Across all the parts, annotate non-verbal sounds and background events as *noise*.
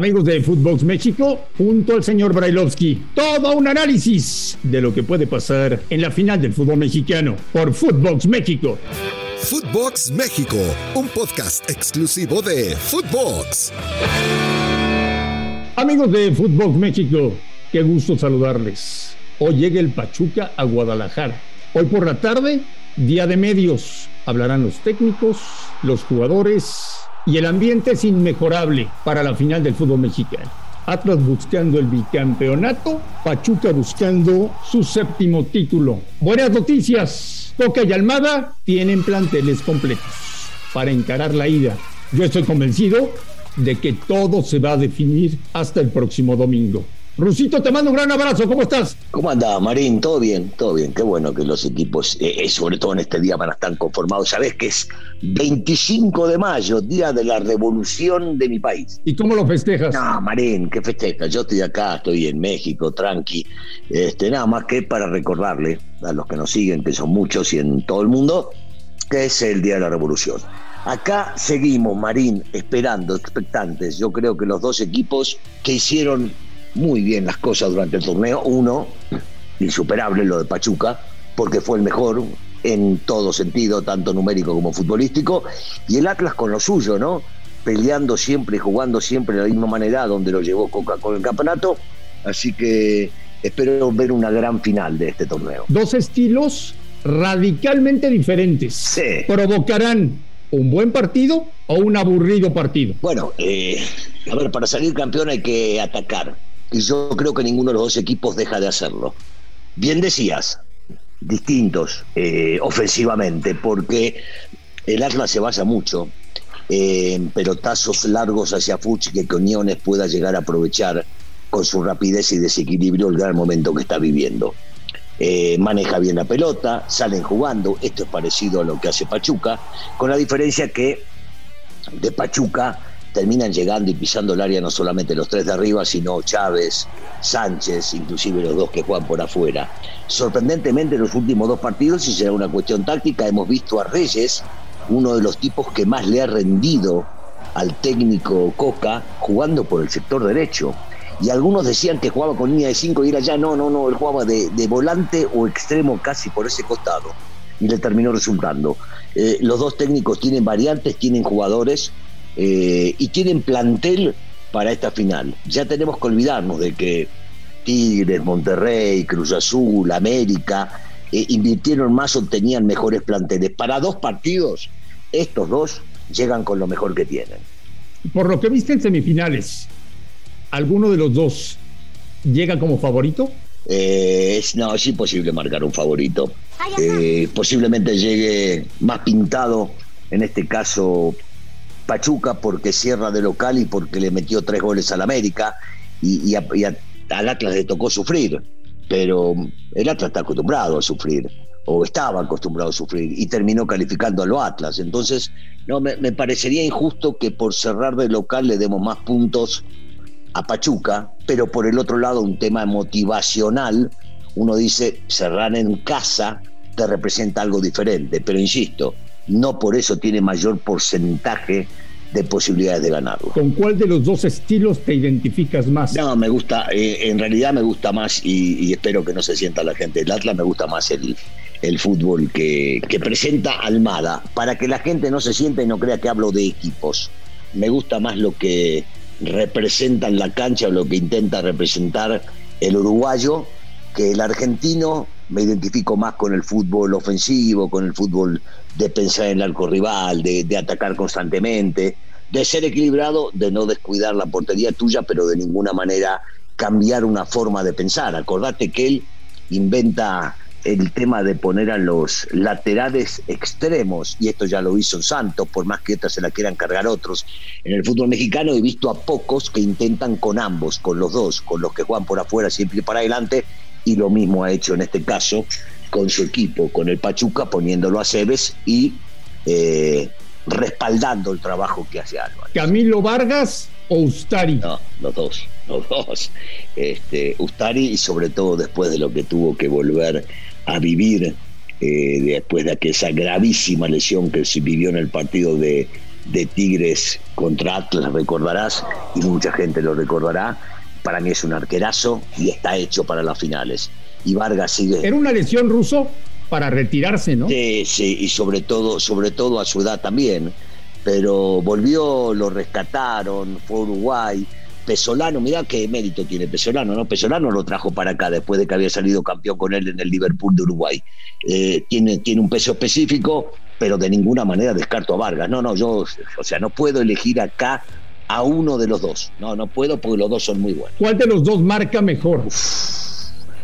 Amigos de Footbox México, junto al señor Brailovsky, todo un análisis de lo que puede pasar en la final del fútbol mexicano por Footbox México. Footbox México, un podcast exclusivo de Footbox. Amigos de Footbox México, qué gusto saludarles. Hoy llega el Pachuca a Guadalajara. Hoy por la tarde, día de medios. Hablarán los técnicos, los jugadores, y el ambiente es inmejorable para la final del fútbol mexicano. Atlas buscando el bicampeonato, Pachuca buscando su séptimo título. Buenas noticias, Coca y Almada tienen planteles completos para encarar la ida. Yo estoy convencido de que todo se va a definir hasta el próximo domingo. Rusito, te mando un gran abrazo, ¿cómo estás? ¿Cómo andás, Marín? ¿Todo bien? Todo bien, qué bueno que los equipos, eh, eh, sobre todo en este día, van a estar conformados. Sabés que es 25 de mayo, día de la revolución de mi país. ¿Y cómo lo festejas? No, Marín, ¿qué festejas? Yo estoy acá, estoy en México, tranqui. Este, nada más que para recordarle a los que nos siguen, que son muchos y en todo el mundo, que es el día de la revolución. Acá seguimos, Marín, esperando, expectantes. Yo creo que los dos equipos que hicieron muy bien las cosas durante el torneo. Uno, insuperable lo de Pachuca, porque fue el mejor en todo sentido, tanto numérico como futbolístico. Y el Atlas con lo suyo, ¿no? Peleando siempre y jugando siempre de la misma manera donde lo llevó Coca con el campeonato. Así que espero ver una gran final de este torneo. Dos estilos radicalmente diferentes. Sí. Provocarán un buen partido o un aburrido partido. Bueno, eh, a ver, para salir campeón hay que atacar y yo creo que ninguno de los dos equipos deja de hacerlo. Bien decías, distintos eh, ofensivamente, porque el Atlas se basa mucho en pelotazos largos hacia Fuch que Coñones pueda llegar a aprovechar con su rapidez y desequilibrio el gran momento que está viviendo. Eh, maneja bien la pelota, salen jugando, esto es parecido a lo que hace Pachuca, con la diferencia que de Pachuca terminan llegando y pisando el área no solamente los tres de arriba, sino Chávez, Sánchez, inclusive los dos que juegan por afuera. Sorprendentemente en los últimos dos partidos, y será una cuestión táctica, hemos visto a Reyes, uno de los tipos que más le ha rendido al técnico Coca, jugando por el sector derecho. Y algunos decían que jugaba con línea de cinco y era ya, no, no, no, él jugaba de, volante o extremo casi por ese costado. Y le terminó resultando. Eh, los dos técnicos tienen variantes, tienen jugadores, eh, y tienen plantel para esta final. Ya tenemos que olvidarnos de que Tigres, Monterrey, Cruz Azul, América eh, invirtieron más o tenían mejores planteles. Para dos partidos, estos dos llegan con lo mejor que tienen. Por lo que viste en semifinales, ¿alguno de los dos llega como favorito? Eh, no, es imposible marcar un favorito. posiblemente llegue más pintado, en este caso Pachuca porque cierra de local y porque le metió tres goles al América y, al Atlas le tocó sufrir, pero el Atlas está acostumbrado a sufrir o estaba acostumbrado a sufrir y terminó calificando a los Atlas. Entonces, no me, me, parecería injusto que por cerrar de local le demos más puntos a Pachuca, pero por el otro lado un tema motivacional, uno dice cerrar en casa te representa algo diferente, pero insisto, no por eso tiene mayor porcentaje de posibilidades de ganarlo. ¿Con cuál de los dos estilos te identificas más? No, me gusta, eh, en realidad me gusta más y, espero que no se sienta la gente del Atlas, me gusta más el, el fútbol que, que, presenta Almada, para que la gente no se sienta y no crea que hablo de equipos. Me gusta más lo que representa en la cancha o lo que intenta representar el uruguayo que el argentino me identifico más con el fútbol ofensivo, con el fútbol de pensar en el arco rival, de, atacar constantemente, de ser equilibrado, de no descuidar la portería tuya, pero de ninguna manera cambiar una forma de pensar. Acordate que él inventa el tema de poner a los laterales extremos, y esto ya lo hizo Santos, por más que otras se la quieran cargar otros. En el fútbol mexicano he visto a pocos que intentan con ambos, con los dos, con los que juegan por afuera siempre para adelante, y lo mismo ha hecho en este caso con su equipo, con el Pachuca, poniéndolo a Cebes y eh, respaldando el trabajo que hace Álvarez. ¿Camilo Vargas o Ustari? No, los dos, los dos. Este, Ustari y sobre todo después de lo que tuvo que volver a vivir eh, después de esa gravísima lesión que se vivió en el partido de, de Tigres contra Atlas, recordarás, y mucha gente lo recordará. Para mí es un arquerazo y está hecho para las finales. Y Vargas sigue. Era una lesión ruso para retirarse, ¿no? Sí, sí, y sobre todo, sobre todo a su edad también. Pero volvió, lo rescataron, fue a Uruguay. Pesolano, mirá qué mérito tiene Pesolano, ¿no? Pesolano lo trajo para acá después de que había salido campeón con él en el Liverpool de Uruguay. Eh, tiene, tiene un peso específico, pero de ninguna manera descarto a Vargas. No, no, yo, o sea, no puedo elegir acá a uno de los dos. No, no puedo porque los dos son muy buenos. ¿Cuál de los dos marca mejor?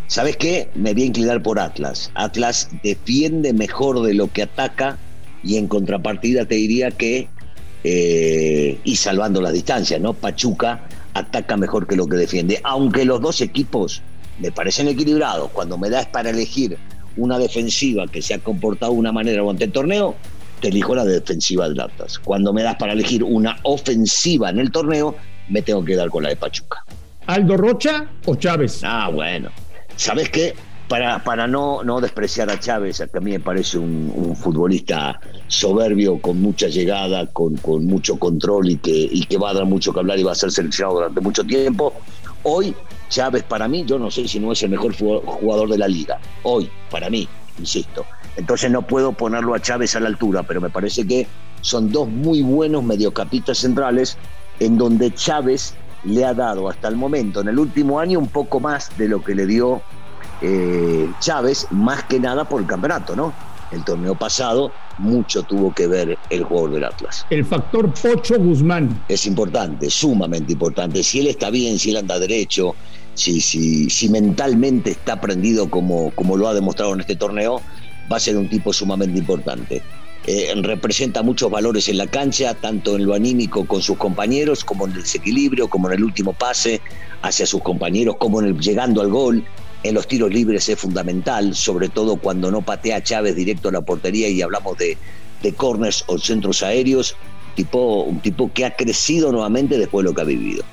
¿Sabes qué? Me voy a inclinar por Atlas. Atlas defiende mejor de lo que ataca y en contrapartida te diría que, eh, y salvando la distancia, ¿no? Pachuca ataca mejor que lo que defiende, aunque los dos equipos me parecen equilibrados. Cuando me das para elegir una defensiva que se ha comportado de una manera durante el torneo, te elijo la defensiva del Atlas. Cuando me das para elegir una ofensiva en el torneo, me tengo que dar con la de Pachuca. ¿Aldo Rocha o Chávez? Ah, bueno. ¿Sabes qué? Para, para no, no despreciar a Chávez, que a mí me parece un, futbolista soberbio, con mucha llegada, con, con mucho control y que, y que va a dar mucho que hablar y va a ser seleccionado durante mucho tiempo. Hoy, Chávez para mí, yo no sé si no es el mejor jugador de la liga. Hoy, para mí, insisto. Entonces no puedo ponerlo a Chávez a la altura, pero me parece que son dos muy buenos mediocampistas centrales en donde Chávez le ha dado hasta el momento, en el último año, un poco más de lo que le dio eh, Chávez, más que nada por el campeonato, ¿no? El torneo pasado mucho tuvo que ver el jugador del Atlas. El factor Pocho Guzmán. Es importante, sumamente importante. Si él está bien, si él anda derecho, si, si, si mentalmente está prendido como, como lo ha demostrado en este torneo, va a ser un tipo sumamente importante. Eh, representa muchos valores en la cancha, tanto en lo anímico con sus compañeros, como en el desequilibrio, como en el último pase hacia sus compañeros, como en el llegando al gol. En los tiros libres es fundamental, sobre todo cuando no patea Chávez directo a la portería y hablamos de, de corners o centros aéreos. Tipo, un tipo que ha crecido nuevamente después de lo que ha vivido.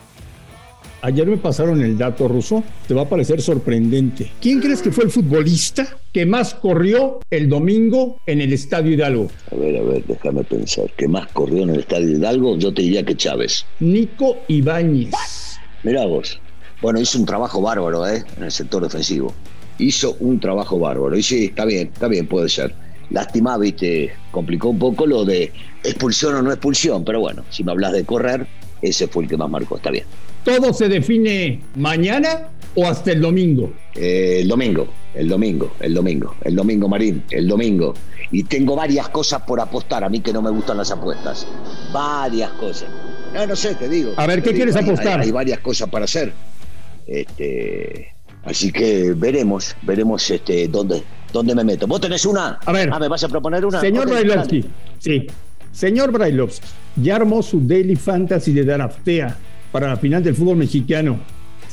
Ayer me pasaron el dato ruso, te va a parecer sorprendente. ¿Quién crees que fue el futbolista que más corrió el domingo en el Estadio Hidalgo? A ver, a ver, déjame pensar. ¿Qué más corrió en el Estadio Hidalgo? Yo te diría que Chávez. Nico Ibáñez. Mirá vos. Bueno, hizo un trabajo bárbaro, ¿eh? En el sector defensivo. Hizo un trabajo bárbaro. Y sí, está bien, está bien, puede ser. Lástima, viste, complicó un poco lo de expulsión o no expulsión, pero bueno, si me hablas de correr, ese fue el que más marcó, está bien. ¿Todo se define mañana o hasta el domingo? Eh, el domingo, el domingo, el domingo, el domingo, Marín, el domingo. Y tengo varias cosas por apostar, a mí que no me gustan las apuestas. Varias cosas. No, no sé, te digo. A ver, ¿qué quieres apostar? Hay, varias cosas para hacer. Este, así que veremos, veremos este, dónde, dónde me meto. ¿Vos tenés una? A ver. Ah, ¿me vas a proponer una? Señor Brailovsky, sí. Señor Brailovsky, ya armó su Daily Fantasy de Daraftea para la final del fútbol mexicano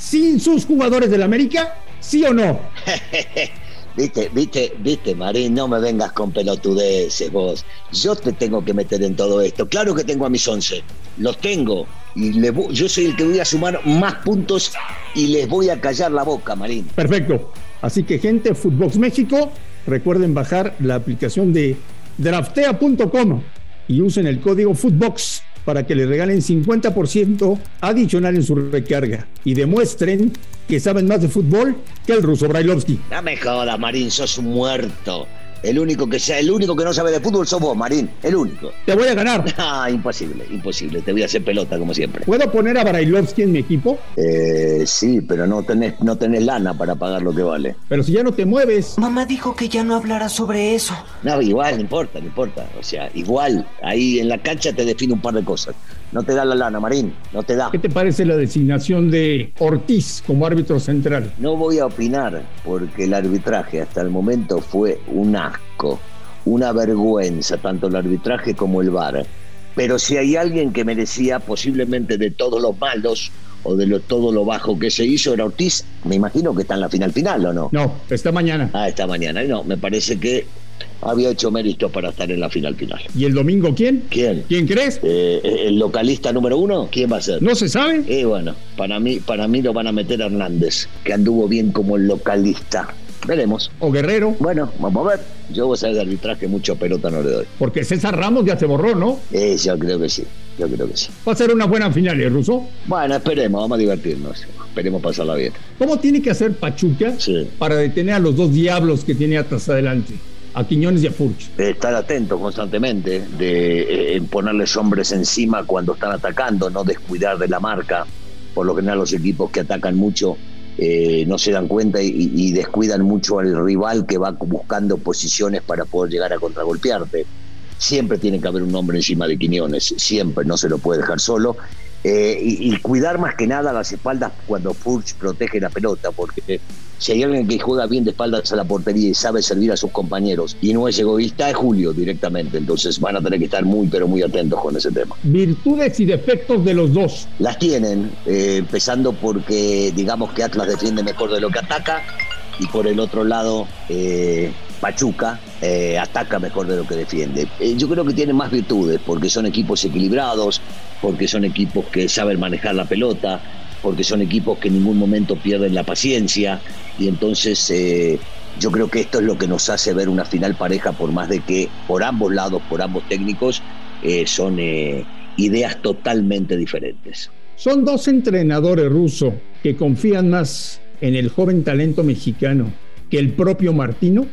sin sus jugadores del América? ¿Sí o no? *laughs* viste, viste, viste, Marín, no me vengas con pelotudeces vos. Yo te tengo que meter en todo esto. Claro que tengo a mis once, los tengo. Y yo soy el que voy a sumar más puntos y les voy a callar la boca, Marín. Perfecto. Así que gente, Footbox México, recuerden bajar la aplicación de draftea.com y usen el código Footbox para que le regalen 50% adicional en su recarga y demuestren que saben más de fútbol que el ruso Brailovsky. No me jodas, Marín, sos un muerto. El único que sea, el único que no sabe de fútbol sos vos, Marín. El único. Te voy a ganar. *laughs* Ah, imposible, imposible. Te voy a hacer pelota como siempre. ¿Puedo poner a Brailovsky en mi equipo? Eh, sí, pero no tenés, no tenés lana para pagar lo que vale. Pero si ya no te mueves. Mamá dijo que ya no hablara sobre eso. No, igual, no importa, no importa. O sea, igual, ahí en la cancha te define un par de cosas. No te da la lana, Marín, no te da. ¿Qué te parece la designación de Ortiz como árbitro central? No voy a opinar, porque el arbitraje hasta el momento fue un asco, una vergüenza, tanto el arbitraje como el VAR. Pero si hay alguien que merecía posiblemente de todos los malos o de lo, todo lo bajo que se hizo era Ortiz, me imagino que está en la final final, ¿o no? No, está mañana. Ah, esta mañana. No, me parece que había hecho mérito para estar en la final final. ¿Y el domingo quién? ¿Quién? ¿Quién crees? Eh, ¿El localista número uno? ¿Quién va a ser? ¿No se sabe? Eh, bueno, para mí, para mí lo van a meter a Hernández, que anduvo bien como el localista. veremos. ¿O Guerrero? Bueno, vamos a ver. Yo voy a saber de arbitraje, mucho pelota no le doy. Porque César Ramos ya se borró, ¿no? Eh, yo creo que sí, yo creo que sí. Va a ser una buena final, ¿eh, Ruso? Bueno, esperemos, vamos a divertirnos. Esperemos pasarla bien. ¿Cómo tiene que hacer Pachuca Sí. para detener a los dos diablos que tiene atrás adelante? A Quiñones y a Furch. de estar atento constantemente, de eh, ponerles hombres encima cuando están atacando, no descuidar de la marca. Por lo general los equipos que atacan mucho eh, no se dan cuenta y, descuidan mucho al rival que va buscando posiciones para poder llegar a contragolpearte. Siempre tiene que haber un hombre encima de Quiñones, siempre no se lo puede dejar solo. Eh, y, y cuidar más que nada las espaldas cuando Furch protege la pelota, porque si hay alguien que juega bien de espaldas a la portería y sabe servir a sus compañeros y no es egoísta, es Julio directamente. Entonces van a tener que estar muy, pero muy atentos con ese tema. Virtudes y defectos de los dos. Las tienen, eh, empezando porque digamos que Atlas defiende mejor de lo que ataca y por el otro lado eh, Pachuca eh, ataca mejor de lo que defiende. Eh, yo creo que tienen más virtudes porque son equipos equilibrados, porque son equipos que saben manejar la pelota, porque son equipos que en ningún momento pierden la paciencia y entonces eh, yo creo que esto es lo que nos hace ver una final pareja por más de que por ambos lados, por ambos técnicos, eh, son eh, ideas totalmente diferentes. Son dos entrenadores rusos que confían más en el joven talento mexicano que el propio Martino.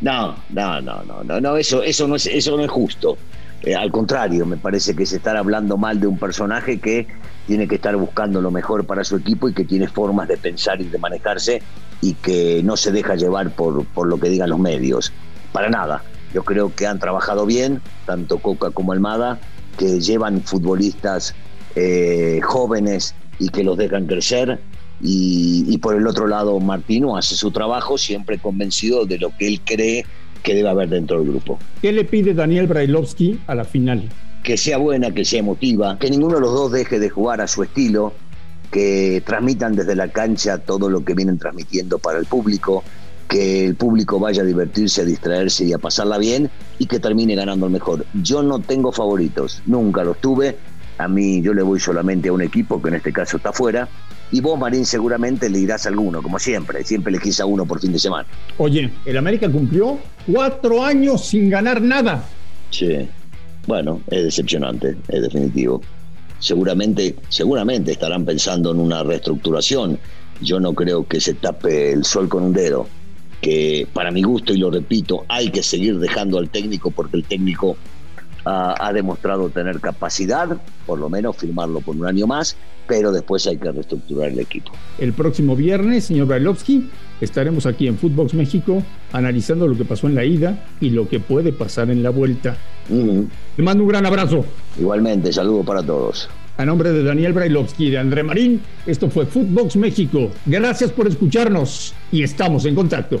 No, no, no, no, no, no eso, eso no es, eso no es justo. Eh, al contrario, me parece que es estar hablando mal de un personaje que tiene que estar buscando lo mejor para su equipo y que tiene formas de pensar y de manejarse y que no se deja llevar por, por lo que digan los medios. Para nada. Yo creo que han trabajado bien, tanto Coca como Almada, que llevan futbolistas eh, jóvenes y que los dejan crecer. Y, y por el otro lado, Martino hace su trabajo siempre convencido de lo que él cree que debe haber dentro del grupo. ¿Qué le pide Daniel Brailovsky a la final? Que sea buena, que sea emotiva, que ninguno de los dos deje de jugar a su estilo, que transmitan desde la cancha todo lo que vienen transmitiendo para el público, que el público vaya a divertirse, a distraerse y a pasarla bien y que termine ganando el mejor. Yo no tengo favoritos, nunca los tuve. A mí yo le voy solamente a un equipo que en este caso está fuera. Y vos, Marín, seguramente le dirás a alguno, como siempre. Siempre elegís a uno por fin de semana. Oye, el América cumplió cuatro años sin ganar nada. Sí. Bueno, es decepcionante, es definitivo. Seguramente, seguramente estarán pensando en una reestructuración. Yo no creo que se tape el sol con un dedo. Que para mi gusto, y lo repito, hay que seguir dejando al técnico porque el técnico ha, demostrado tener capacidad, por lo menos firmarlo por un año más, pero después hay que reestructurar el equipo. El próximo viernes, señor Brailovsky, estaremos aquí en Footbox México analizando lo que pasó en la ida y lo que puede pasar en la vuelta. Ujú. Te mando un gran abrazo. Igualmente, saludo para todos. A nombre de Daniel Brailovsky y de André Marín, esto fue Footbox México. Gracias por escucharnos y estamos en contacto.